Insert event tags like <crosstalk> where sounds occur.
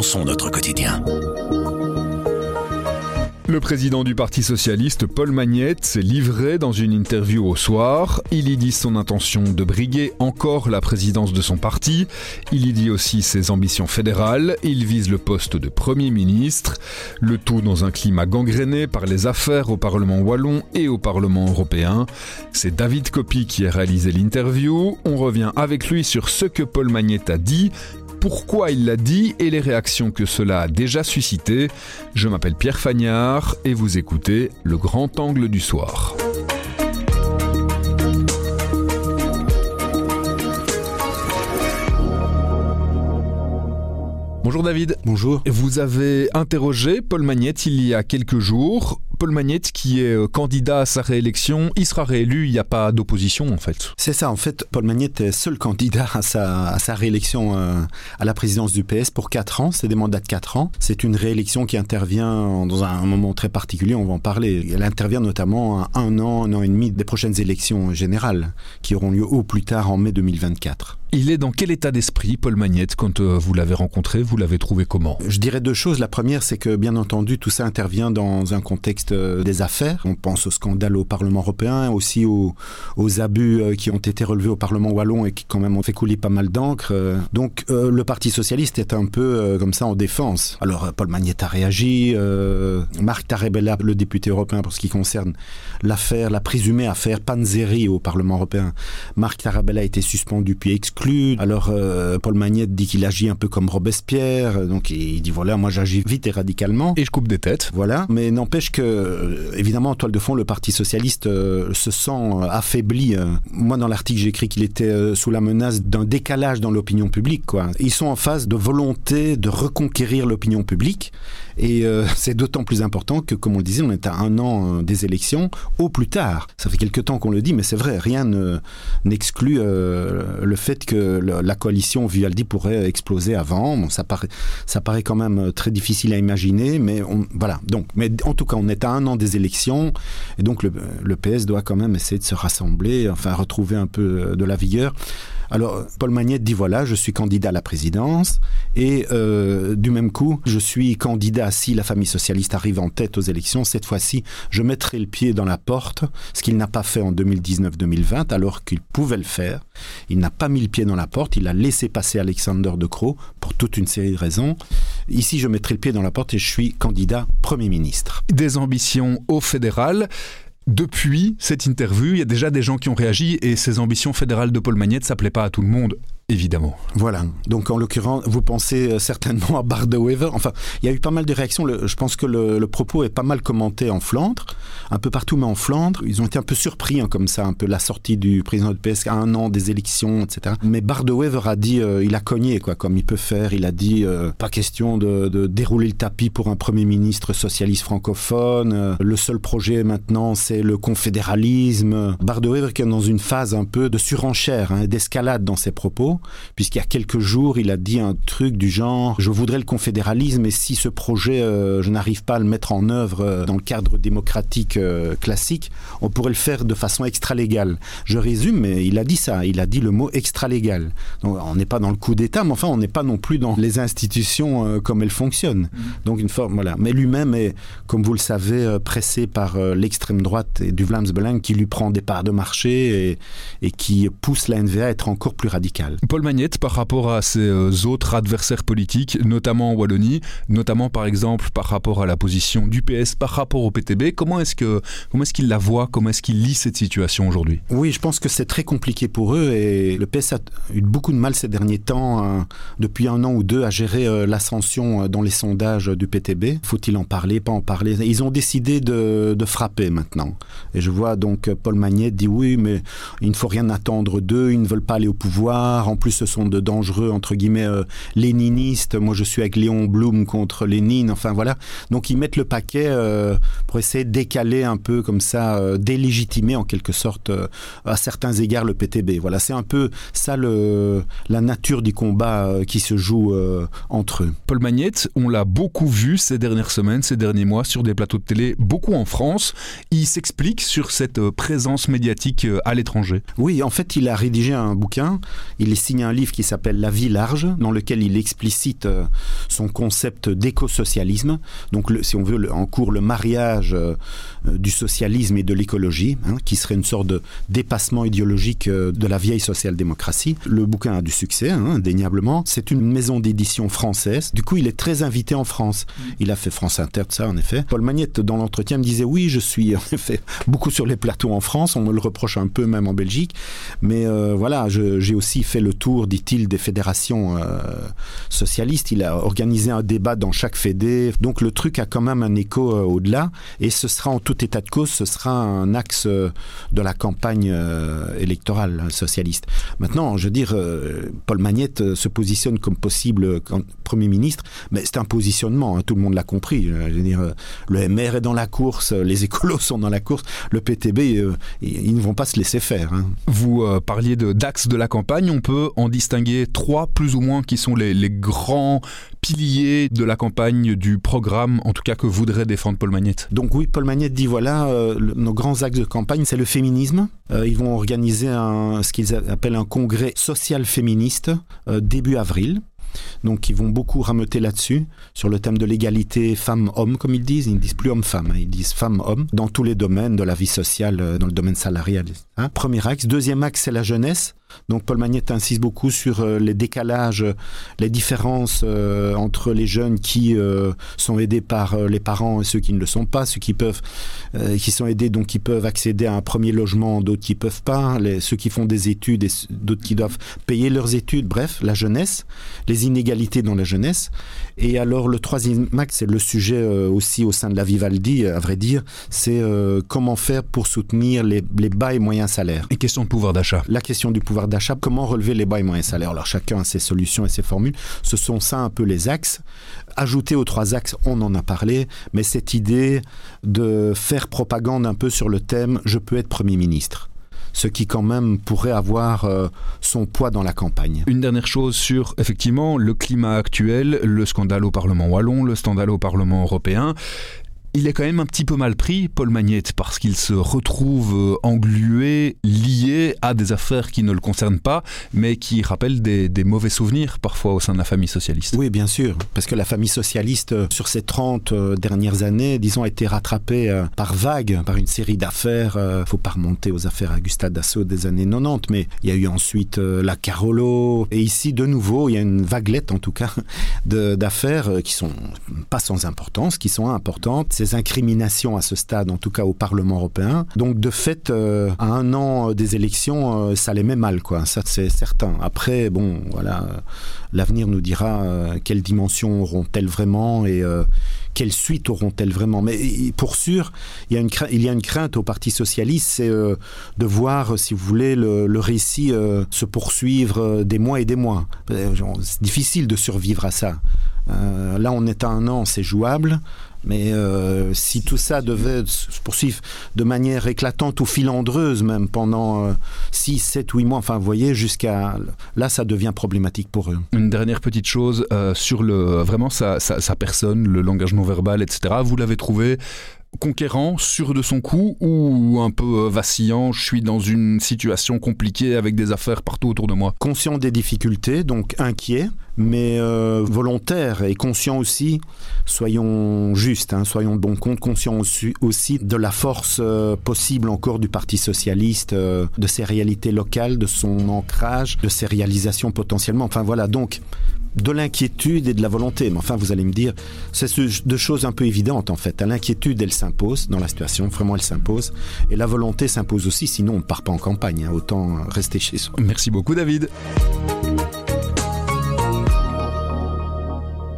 repensons notre quotidien. Le président du Parti socialiste, Paul Magnette, s'est livré dans une interview au soir. Il y dit son intention de briguer encore la présidence de son parti. Il y dit aussi ses ambitions fédérales. Il vise le poste de Premier ministre. Le tout dans un climat gangréné par les affaires au Parlement wallon et au Parlement européen. C'est David Copy qui a réalisé l'interview. On revient avec lui sur ce que Paul Magnette a dit pourquoi il l'a dit et les réactions que cela a déjà suscité. Je m'appelle Pierre Fagnard et vous écoutez Le Grand Angle du Soir. Bonjour David. Bonjour. Vous avez interrogé Paul Magnette il y a quelques jours. Paul Magnette qui est euh, candidat à sa réélection, il sera réélu, il n'y a pas d'opposition en fait. C'est ça, en fait, Paul Magnette est seul candidat à sa, à sa réélection euh, à la présidence du PS pour 4 ans, c'est des mandats de 4 ans. C'est une réélection qui intervient dans un moment très particulier, on va en parler. Elle intervient notamment à un an, un an et demi des prochaines élections générales qui auront lieu au plus tard en mai 2024. Il est dans quel état d'esprit, Paul Magnette, quand euh, vous l'avez rencontré Vous l'avez trouvé comment? Je dirais deux choses. La première, c'est que, bien entendu, tout ça intervient dans un contexte euh, des affaires. On pense au scandale au Parlement européen, aussi aux, aux, abus euh, qui ont été relevés au Parlement wallon et qui, quand même, ont fait couler pas mal d'encre. Donc, le Parti socialiste est un peu comme ça en défense. Alors, Paul Magnette a réagi. Marc Tarabella, le député européen, pour ce qui concerne l'affaire, la présumée affaire Panzeri au Parlement européen. Marc Tarabella a été suspendu puis exclu alors euh, Paul Magnette dit qu'il agit un peu comme Robespierre, donc il dit voilà, moi j'agis vite et radicalement. Et je coupe des têtes. Voilà, mais n'empêche que, euh, évidemment, en toile de fond, le Parti socialiste euh, se sent affaibli. Moi, dans l'article, j'ai écrit qu'il était sous la menace d'un décalage dans l'opinion publique. Ils sont en phase de volonté de reconquérir l'opinion publique. Et <laughs> c'est d'autant plus important que, comme on le disait, on est à un an des élections, au plus tard. Ça fait quelque temps qu'on le dit, mais c'est vrai, rien n'exclut le fait que la coalition Vivaldi pourrait exploser avant. Ça paraît, quand même euh, très difficile à imaginer, mais voilà. Donc, mais en tout cas, on est à un an des élections, et donc le, PS doit quand même essayer de se rassembler, enfin retrouver un peu euh, de la vigueur. Alors, Paul Magnette dit voilà, je suis candidat à la présidence et euh, du même coup, je suis candidat si la famille socialiste arrive en tête aux élections. Cette fois-ci, je mettrai le pied dans la porte, ce qu'il n'a pas fait en 2019-2020, alors qu'il pouvait le faire. Il n'a pas mis le pied dans la porte, il a laissé passer Alexander De Croo pour toute une série de raisons. Ici, je mettrai le pied dans la porte et je suis candidat Premier ministre. Des ambitions au fédéral. Depuis cette interview, il y a déjà des gens qui ont réagi et ces ambitions fédérales de Paul Magnette, ça plaît pas à tout le monde. Évidemment. Voilà. Donc en l'occurrence, vous pensez euh, certainement à Bart de. Enfin, il y a eu pas mal de réactions. je pense que le, propos est pas mal commenté en Flandre, un peu partout, mais en Flandre. Ils ont été un peu surpris, hein, comme ça, un peu la sortie du président de PS à un an des élections, etc. Mais Bart de a dit, euh, il a cogné, quoi, comme il peut faire. Il a dit, euh, pas question de, dérouler le tapis pour un premier ministre socialiste francophone. le seul projet maintenant, c'est le confédéralisme. Bart de Wever qui est dans une phase un peu de surenchère, hein, d'escalade dans ses propos puisqu'il y a quelques jours, il a dit un truc du genre Je voudrais le confédéralisme, et si ce projet, euh, je n'arrive pas à le mettre en œuvre euh, dans le cadre démocratique euh, classique, on pourrait le faire de façon extra-légale. Je résume, mais il a dit ça, il a dit le mot extra-légal. Donc on n'est pas dans le coup d'État, mais enfin, on n'est pas non plus dans les institutions comme elles fonctionnent. Mmh. Donc une forme, voilà. Mais lui-même est, comme vous le savez, pressé par l'extrême droite et du Vlaams qui lui prend des parts de marché et, et qui pousse la NVA à être encore plus radicale. Paul Magnette par rapport à ses euh, autres adversaires politiques, notamment en Wallonie, notamment par exemple par rapport à la position du PS par rapport au PTB. Comment est-ce que est-ce qu'il la voit? Comment est-ce qu'il lit cette situation aujourd'hui? Oui, je pense que c'est très compliqué pour eux et le PS a eu beaucoup de mal ces derniers temps, hein, depuis un an ou deux, à gérer euh, l'ascension euh, dans les sondages du PTB. Faut-il en parler, pas en parler Ils ont décidé de, frapper maintenant. Et je vois donc Paul Magnette dit oui, mais il ne faut rien attendre d'eux, ils ne veulent pas aller au pouvoir. Plus, ce sont de dangereux, entre guillemets, euh, léninistes. Moi, je suis avec Léon Blum contre Lénine. Enfin, voilà. Donc, ils mettent le paquet euh, pour essayer de décaler un peu comme ça, euh, délégitimer en quelque sorte, à certains égards, le PTB. Voilà, c'est un peu ça le, la nature du combat qui se joue entre eux. Paul Magnette, on l'a beaucoup vu ces dernières semaines, ces derniers mois, sur des plateaux de télé, beaucoup en France. Il s'explique sur cette présence médiatique à l'étranger. Oui, en fait, il a rédigé un bouquin. Il est signé un livre qui s'appelle La vie large, dans lequel il explicite euh, son concept d'écosocialisme. Donc, si on veut, en cours le mariage euh, du socialisme et de l'écologie, hein, qui serait une sorte de dépassement idéologique euh, de la vieille social-démocratie. Le bouquin a du succès, hein, indéniablement. C'est une maison d'édition française. Du coup, il est très invité en France. Il a fait France Inter, ça, en effet. Paul Magnette, dans l'entretien, me disait oui, je suis <laughs> en effet beaucoup sur les plateaux en France. On me le reproche un peu, même en Belgique. Mais voilà, j'ai aussi fait le tour, dit-il, des fédérations euh, socialistes. Il a organisé un débat dans chaque fédé. Donc le truc a quand même un écho euh, au-delà. Et ce sera en tout état de cause, ce sera un axe euh, de la campagne électorale socialiste. Maintenant, je veux dire, Paul Magnette se positionne comme possible Premier ministre, mais c'est un positionnement, hein, tout le monde l'a compris. Je veux dire, le MR est dans la course, les écolos sont dans la course, le PTB, ils ne vont pas se laisser faire. hein. Vous parliez de d'axes de la campagne, on peut en distinguer trois plus ou moins qui sont les, grands piliers de la campagne du programme, en tout cas que voudrait défendre Paul Magnette. Donc oui, Paul Magnette dit voilà, euh, nos grands axes de campagne, c'est le féminisme. Euh, ils vont organiser un, ce qu'ils appellent un congrès social féministe euh, début avril. Donc ils vont beaucoup rameuter là-dessus, sur le thème de l'égalité femmes-hommes, comme ils disent. Ils ne disent plus homme-femme, hein, ils disent femmes-hommes, dans tous les domaines de la vie sociale, dans le domaine salarial. hein. Premier axe. Deuxième axe, c'est la jeunesse. Donc Paul Magnette insiste beaucoup sur euh, les décalages, les différences euh, entre les jeunes qui euh, sont aidés par les parents et ceux qui ne le sont pas, ceux qui peuvent, euh, qui sont aidés donc qui peuvent accéder à un premier logement, d'autres qui peuvent pas, les, ceux qui font des études et d'autres qui doivent payer leurs études. Bref, la jeunesse, les inégalités dans la jeunesse. Et alors le troisième axe, c'est le sujet aussi au sein de la Vivaldi, à vrai dire, c'est comment faire pour soutenir les, les bas et moyens salaires Et question de pouvoir d'achat. la question du pouvoir d'achat, comment relever les bas et moyens salaires? Alors chacun a ses solutions et ses formules. Ce sont ça un peu les axes. Ajouter aux trois axes, on en a parlé, mais cette idée de faire propagande un peu sur le thème je peux être Premier ministre. Ce qui quand même pourrait avoir euh, son poids dans la campagne. Une dernière chose sur effectivement le climat actuel, le scandale au Parlement wallon, le scandale au Parlement européen. Il est quand même un petit peu mal pris, Paul Magnette, parce qu'il se retrouve euh, englué, lié à des affaires qui ne le concernent pas, mais qui rappellent des, mauvais souvenirs parfois au sein de la famille socialiste. Oui, bien sûr, parce que la famille socialiste, euh, sur ces 30 euh, dernières années, disons, a été rattrapée par vagues, par une série d'affaires. Il faut pas remonter aux affaires à Gustave Dassault des années 90, mais il y a eu ensuite la Carolo. Et ici, de nouveau, il y a une vaguelette, en tout cas, <laughs> d'affaires qui sont pas sans importance, qui sont importantes. Ces incriminations à ce stade, en tout cas au Parlement européen. Donc, de fait, euh, à un an euh, des élections, euh, ça les met mal, quoi. Ça, c'est certain. Après, bon, voilà, l'avenir nous dira quelles dimensions auront-elles vraiment et euh, quelle suite auront-elles vraiment. Mais pour sûr, il y a une, cra- il y a une crainte au Parti socialiste, c'est de voir, si vous voulez, le, récit se poursuivre des mois et des mois. C'est difficile de survivre à ça. Là, on est à un an, c'est jouable. Mais euh, si tout ça devait se poursuivre de manière éclatante ou filandreuse, même pendant 6, 7, 8 mois, enfin, vous voyez, jusqu'à. Là, ça devient problématique pour eux. Une dernière petite chose euh, sur le vraiment sa, sa, sa personne, le langage non verbal, etc. Vous l'avez trouvé conquérant, sûr de son coup ou un peu euh, vacillant Je suis dans une situation compliquée avec des affaires partout autour de moi? Conscient des difficultés, donc inquiet, mais euh, volontaire et conscient aussi, soyons justes, hein, soyons de bon compte, conscient aussi, de la force euh, possible encore du Parti socialiste, euh, de ses réalités locales, de son ancrage, de ses réalisations potentiellement. Enfin voilà, donc de l'inquiétude et de la volonté. Mais enfin, vous allez me dire, c'est ce- deux choses un peu évidentes en fait. L'inquiétude, elle s'impose dans la situation, vraiment elle s'impose. Et la volonté s'impose aussi, sinon on ne part pas en campagne. hein. Autant rester chez soi. Merci beaucoup David.